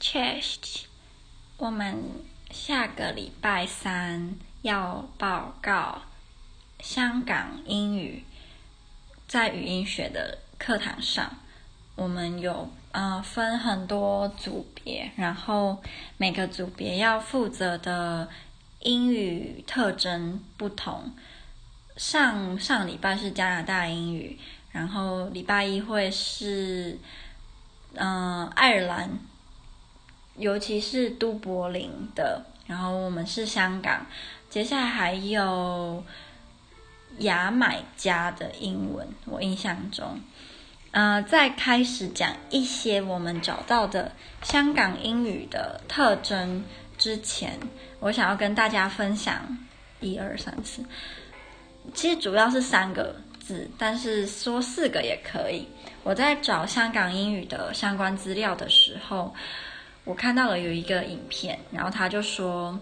chest，我们下个礼拜三要报告香港英语在语音学的课堂上，我们有呃分很多组别，然后每个组别要负责的英语特征不同。上上礼拜是加拿大英语，然后礼拜一会是嗯、呃、爱尔兰。尤其是都柏林的，然后我们是香港，接下来还有牙买加的英文。我印象中，呃，在开始讲一些我们找到的香港英语的特征之前，我想要跟大家分享一二三四，其实主要是三个字，但是说四个也可以。我在找香港英语的相关资料的时候。我看到了有一个影片，然后他就说，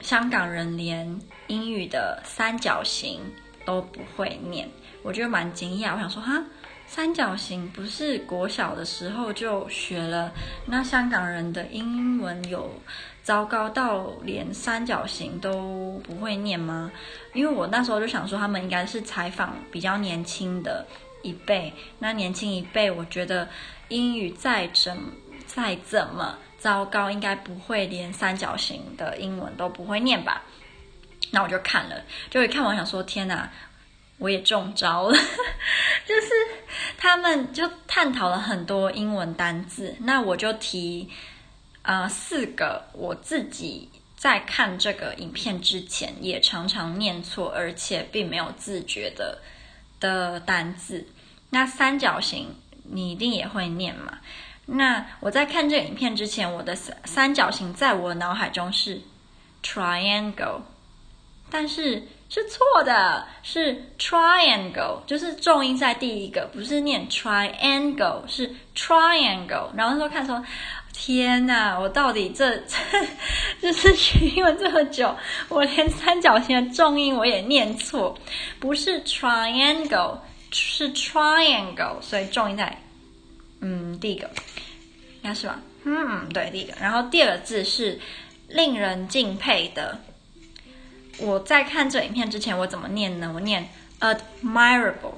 香港人连英语的三角形都不会念，我觉得蛮惊讶。我想说，哈，三角形不是国小的时候就学了？那香港人的英文有糟糕到连三角形都不会念吗？因为我那时候就想说，他们应该是采访比较年轻的一辈，那年轻一辈，我觉得英语再怎再怎么。糟糕，应该不会连三角形的英文都不会念吧？那我就看了，就一看完想说：天哪，我也中招了！就是他们就探讨了很多英文单字，那我就提呃四个我自己在看这个影片之前也常常念错，而且并没有自觉的的单字。那三角形你一定也会念嘛？那我在看这个影片之前，我的三三角形在我脑海中是 triangle，但是是错的，是 triangle，就是重音在第一个，不是念 triangle，是 triangle。然后那时候看说，天哪，我到底这 这就是学英文这么久，我连三角形的重音我也念错，不是 triangle，是 triangle，所以重音在。嗯，第一个应该是吧？嗯，对，第一个。然后第二个字是令人敬佩的。我在看这影片之前，我怎么念呢？我念 admirable，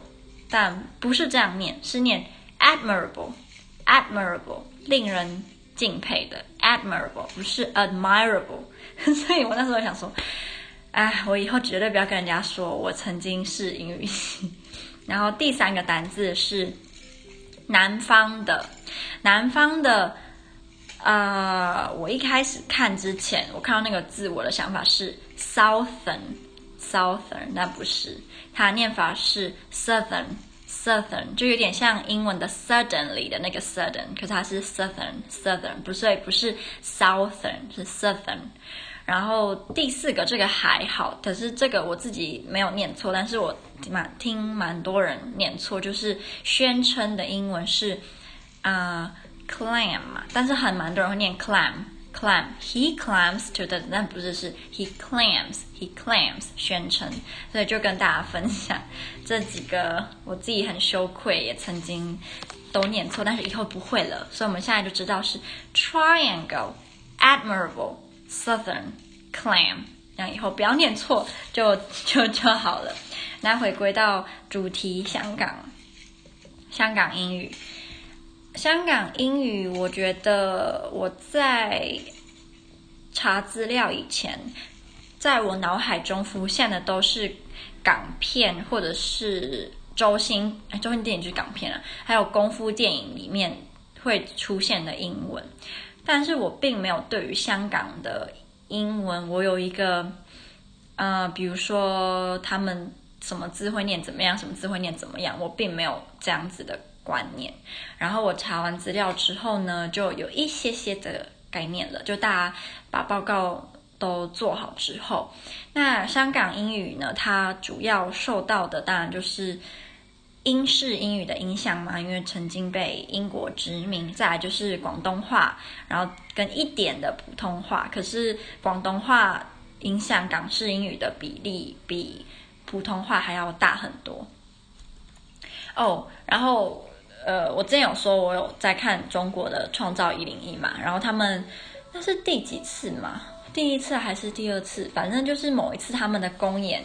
但不是这样念，是念 admirable，admirable，令人敬佩的 admirable，不是 admirable。所以我那时候想说，哎，我以后绝对不要跟人家说我曾经是英语系。然后第三个单字是。南方的，南方的，呃，我一开始看之前，我看到那个字，我的想法是 southern，southern，那不是，它念法是 southern，southern，就有点像英文的 suddenly 的那个 sudden，可是它是 southern，southern，不是，不是 southern，是 southern。然后第四个这个还好，可是这个我自己没有念错，但是我蛮听蛮多人念错，就是宣称的英文是啊、clam 嘛，但是很蛮多人会念 clam，clam，he clams to the，但不是是 he clams he clams 宣称，所以就跟大家分享这几个我自己很羞愧，也曾经都念错，但是以后不会了，所以我们现在就知道是 triangle，admirable。Southern clam，那以后不要念错就 就就好了。那回归到主题，香港，香港英语，香港英语，我觉得我在查资料以前，在我脑海中浮现的都是港片或者是周星，周星电影就是港片了，还有功夫电影里面会出现的英文。但是我并没有对于香港的英文，我有一个，呃，比如说他们什么字会念怎么样，什么字会念怎么样，我并没有这样子的观念。然后我查完资料之后呢，就有一些些的概念了。就大家把报告都做好之后，那香港英语呢，它主要受到的当然就是。英式英语的影响嘛，因为曾经被英国殖民，再来就是广东话，然后跟一点的普通话。可是广东话影响港式英语的比例比普通话还要大很多。哦，然后呃，我之前有说我有在看中国的《创造一零一》嘛，然后他们那是第几次嘛？第一次还是第二次？反正就是某一次他们的公演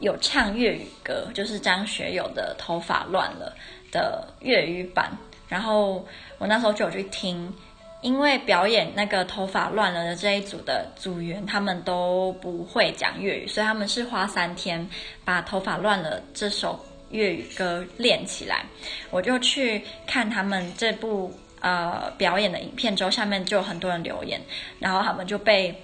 有唱粤语歌，就是张学友的《头发乱了》的粤语版，然后我那时候就有去听。因为表演那个头发乱了的这一组的组员，他们都不会讲粤语，所以他们是花三天把头发乱了这首粤语歌练起来。我就去看他们这部呃表演的影片之后，下面就有很多人留言，然后他们就被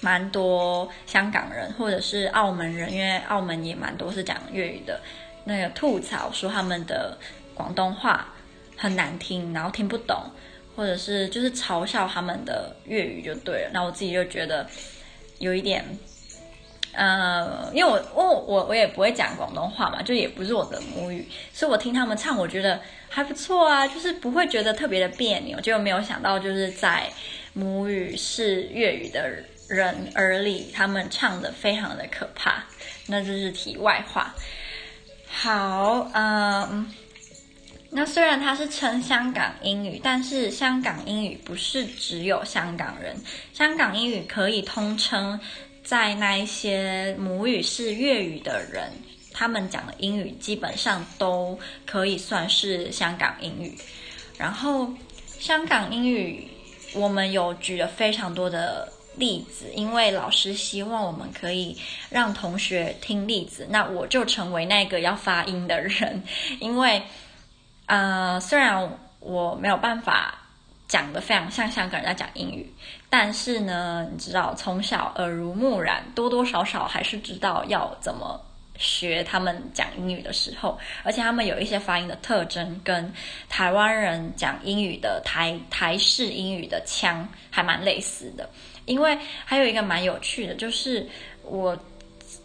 蛮多香港人或者是澳门人，因为澳门也蛮多是讲粤语的，那个吐槽说他们的广东话很难听，然后听不懂。或者是就是嘲笑他们的粤语就对了，那我自己就觉得有一点，呃，因为我我我我也不会讲广东话嘛，就也不是我的母语，所以我听他们唱，我觉得还不错啊，就是不会觉得特别的别扭，就没有想到就是在母语是粤语的人人耳里，他们唱的非常的可怕，那就是题外话。好，嗯。那虽然它是称香港英语，但是香港英语不是只有香港人。香港英语可以通称在那一些母语是粤语的人，他们讲的英语基本上都可以算是香港英语。然后香港英语我们有举了非常多的例子，因为老师希望我们可以让同学听例子，那我就成为那个要发音的人，因为。呃，虽然我没有办法讲得非常像香港人在讲英语，但是呢，你知道，从小耳濡目染，多多少少还是知道要怎么学他们讲英语的时候，而且他们有一些发音的特征跟台湾人讲英语的台台式英语的腔还蛮类似的。因为还有一个蛮有趣的，就是我。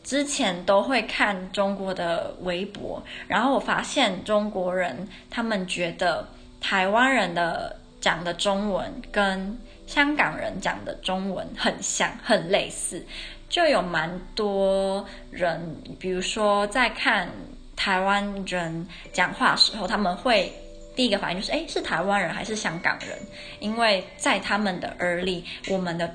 之前都会看中国的微博，然后我发现中国人他们觉得台湾人的讲的中文跟香港人讲的中文很像，很类似，就有蛮多人，比如说在看台湾人讲话时候，他们会第一个反应就是，诶，是台湾人还是香港人？因为在他们的耳里，我们的。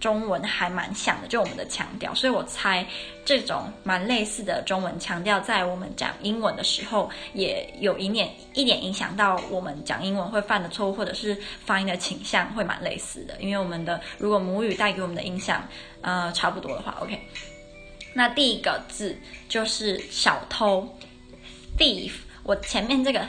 中文还蛮像的，就我们的强调，所以我猜这种蛮类似的中文强调，在我们讲英文的时候，也有一点一点影响到我们讲英文会犯的错误，或者是发音的倾向会蛮类似的。因为我们的如果母语带给我们的影响，呃，差不多的话，OK。那第一个字就是小偷，thief。我前面这个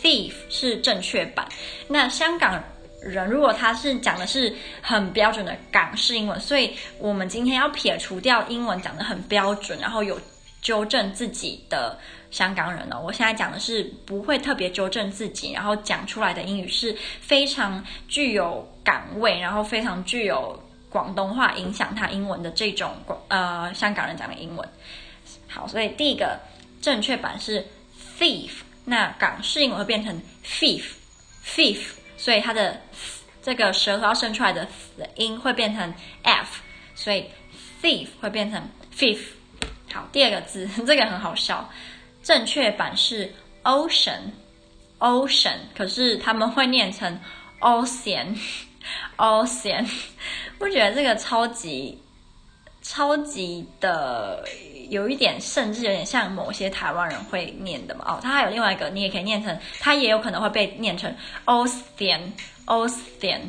thief 是正确版，那香港。人如果他是讲的是很标准的港式英文，所以我们今天要撇除掉英文讲的很标准，然后有纠正自己的香港人呢、哦。我现在讲的是不会特别纠正自己，然后讲出来的英语是非常具有港味，然后非常具有广东话影响他英文的这种广呃香港人讲的英文。好，所以第一个正确版是 thief，那港式英文会变成 thief，thief。所以它的这个舌头伸出来的音会变成 f，所以 thief 会变成 thief。好，第二个字 这个很好笑，正确版是 ocean，ocean，可是他们会念成 ocean，ocean。我觉得这个超级超级的。有一点，甚至有点像某些台湾人会念的嘛。哦，它还有另外一个，你也可以念成，它也有可能会被念成 osten osten，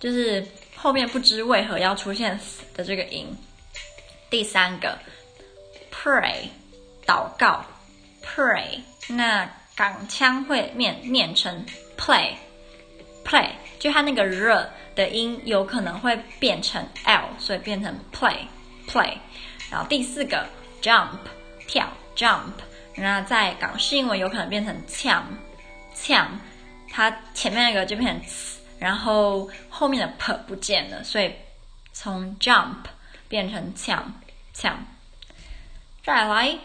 就是后面不知为何要出现的这个音。第三个，Pray，祷告，Pray，那港腔会念念成 Play，Play，就它那个热的音有可能会变成 L，所以变成 play play。然后第四个。Jump 跳，Jump，那在港式英文有可能变成呛，呛，它前面那个就变成，然后后面的 p 不见了，所以从 jump 变成呛，呛。再来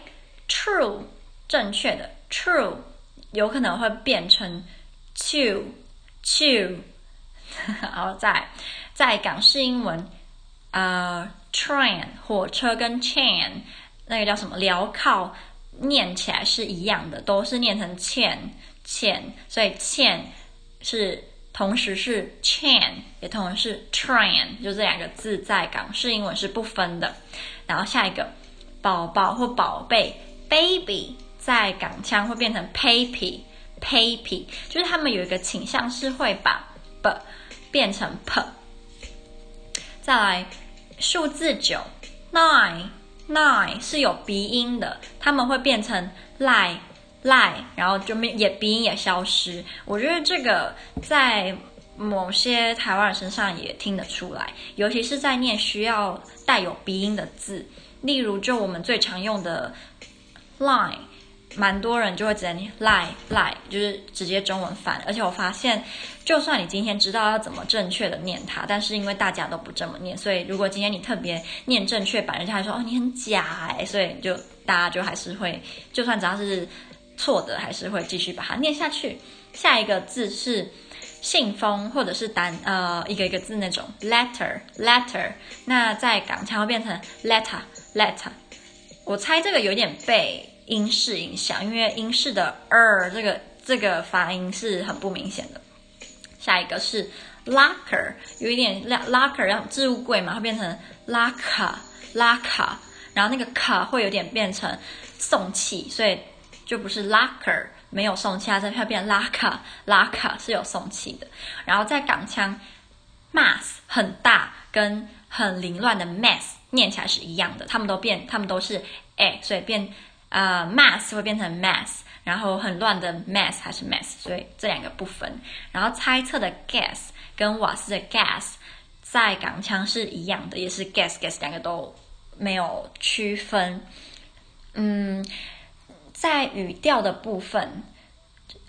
，true，正确的 true 有可能会变成 chew，chew，然后在在港式英文，呃，train 火车跟 chain。那个叫什么？镣铐念起来是一样的，都是念成 chain chain，，所以 chain 是同时是 chain，也同时是 train，就这两个字在港式英文是不分的。然后下一个宝宝或宝贝 baby，在港腔会变成 papy，papy，就是他们有一个倾向是会把 b 变成 p。再来数字九 nine。nine 是有鼻音的，他们会变成 lie lie，然后就没也鼻音也消失。我觉得这个在某些台湾人身上也听得出来，尤其是在念需要带有鼻音的字，例如就我们最常用的 line。蛮多人就会直接 lie lie，就是直接中文翻。而且我发现，就算你今天知道要怎么正确的念它，但是因为大家都不这么念，所以如果今天你特别念正确版，人家还说哦你很假哎，所以就大家就还是会，就算只要是错的，还是会继续把它念下去。下一个字是信封或者是单呃一个一个字那种 letter letter，那在港腔会变成 letter letter。我猜这个有点背。英式影响，因为英式的“ r ”这个这个发音是很不明显的。下一个是 locker，有一点 locker，然后置物柜嘛，会变成 locker locker，然后那个 ca 会有点变成送气，所以就不是 locker，没有送气，它会变 locker locker 是有送气的。然后在港腔，mass 很大跟很凌乱的 mess 念起来是一样的，他们都变，他们都是 a，所以变。呃、，mass 会变成 mass，然后很乱的 mess 还是 mess，所以这两个不分。然后猜测的 gas 跟瓦斯的 gas 在港腔是一样的，也是 gas gas，两个都没有区分。嗯，在语调的部分，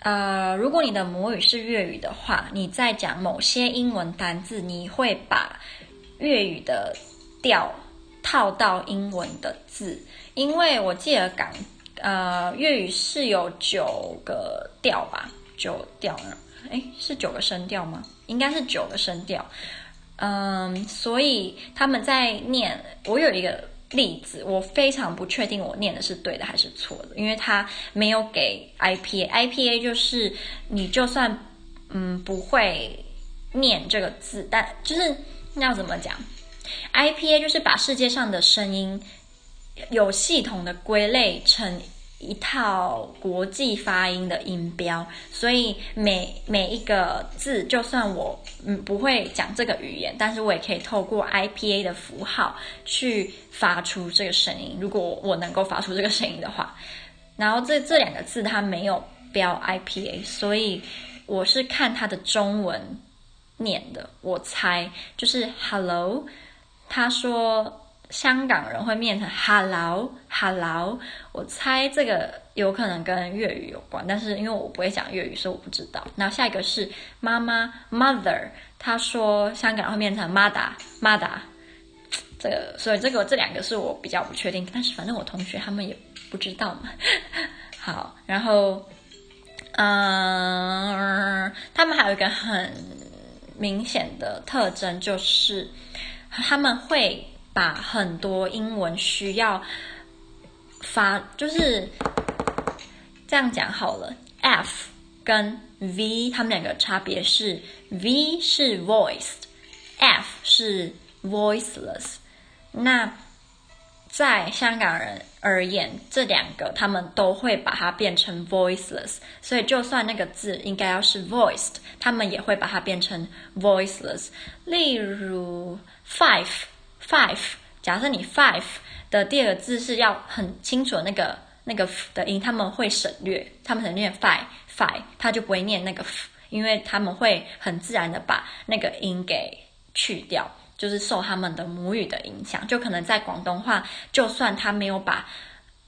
呃，如果你的母语是粤语的话，你在讲某些英文单字，你会把粤语的调套到英文的字。因为我记得港，呃，粤语是有九个调吧，九调呢？诶，是九个声调吗？应该是九个声调。嗯，所以他们在念，我有一个例子，我非常不确定我念的是对的还是错的，因为他没有给 IPA，IPA 就是你就算嗯不会念这个字，但就是要怎么讲？IPA 就是把世界上的声音。有系统的归类成一套国际发音的音标，所以每每一个字，就算我嗯不会讲这个语言，但是我也可以透过 IPA 的符号去发出这个声音。如果我能够发出这个声音的话，然后这这两个字它没有标 IPA，所以我是看它的中文念的，我猜就是 Hello，他说。香港人会念成 hello hello，我猜这个有可能跟粤语有关，但是因为我不会讲粤语，所以我不知道。然后下一个是妈妈 mother，他说香港人会念成 mother mother，这个所以这个这两个是我比较不确定，但是反正我同学他们也不知道嘛。好，然后嗯，他们还有一个很明显的特征，就是他们会。把很多英文需要发，就是这样讲好了。F 跟 V，他们两个差别是 V 是 voiced，F 是 voiceless。那在香港人而言，这两个他们都会把它变成 voiceless，所以就算那个字应该要是 voiced，他们也会把它变成 voiceless。例如 five。Five，假设你 five 的第二个字是要很清楚的那个那个的音，他们会省略，他们省略 five five，他就不会念那个因为他们会很自然的把那个音给去掉，就是受他们的母语的影响。就可能在广东话，就算他没有把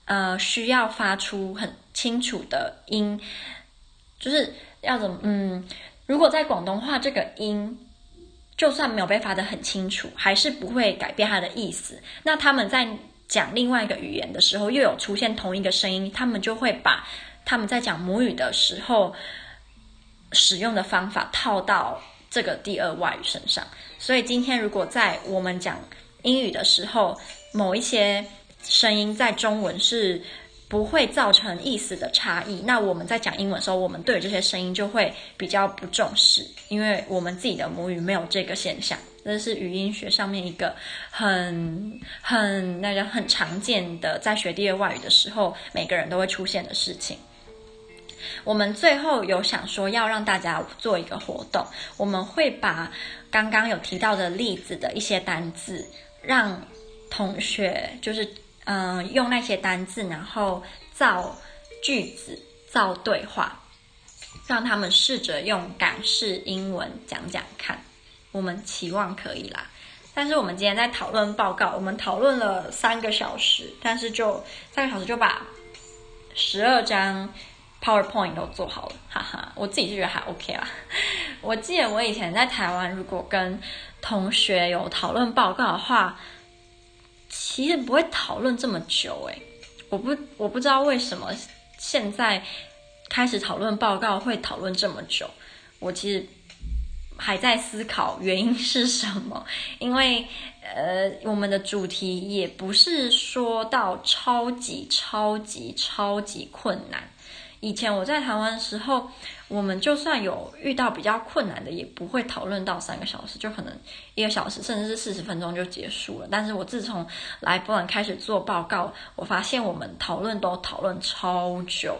呃需要发出很清楚的音，就是要怎么嗯，如果在广东话这个音。就算没有被发得很清楚，还是不会改变它的意思。那他们在讲另外一个语言的时候，又有出现同一个声音，他们就会把他们在讲母语的时候使用的方法套到这个第二外语身上。所以今天如果在我们讲英语的时候，某一些声音在中文是不会造成意思的差异。那我们在讲英文的时候，我们对这些声音就会比较不重视，因为我们自己的母语没有这个现象。这是语音学上面一个很很那个很常见的，在学第二外语的时候，每个人都会出现的事情。我们最后有想说要让大家做一个活动，我们会把刚刚有提到的例子的一些单字，让同学就是嗯、用那些单字，然后造句子、造对话，让他们试着用港式英文讲讲看。我们期望可以啦，但是我们今天在讨论报告，我们讨论了三个小时，但是就三个小时就把十二张 PowerPoint 都做好了，哈哈，我自己就觉得还 OK 啦。我记得我以前在台湾，如果跟同学有讨论报告的话，其实不会讨论这么久，诶，我不我不知道为什么现在开始讨论报告会讨论这么久，我其实。还在思考原因是什么，因为呃，我们的主题也不是说到超级超级超级困难。以前我在台湾的时候，我们就算有遇到比较困难的，也不会讨论到三个小时，就可能一个小时甚至是四十分钟就结束了。但是我自从来波兰开始做报告，我发现我们讨论都讨论超久。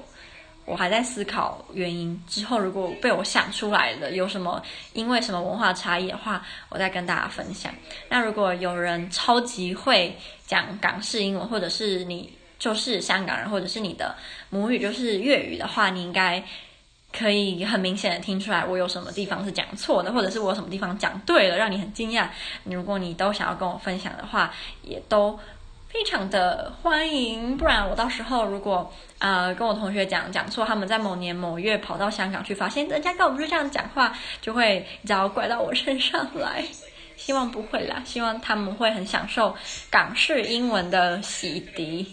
我还在思考原因，之后如果被我想出来了，有什么因为什么文化差异的话，我再跟大家分享。那如果有人超级会讲港式英文，或者是你就是香港人，或者是你的母语就是粤语的话，你应该可以很明显的听出来我有什么地方是讲错的，或者是我有什么地方讲对了，让你很惊讶。如果你都想要跟我分享的话，也都。非常的欢迎，不然我到时候如果呃跟我同学讲讲错，他们在某年某月跑到香港去，发现人家跟我们是这样讲话，就会只要怪到我身上来。希望不会啦，希望他们会很享受港式英文的洗涤。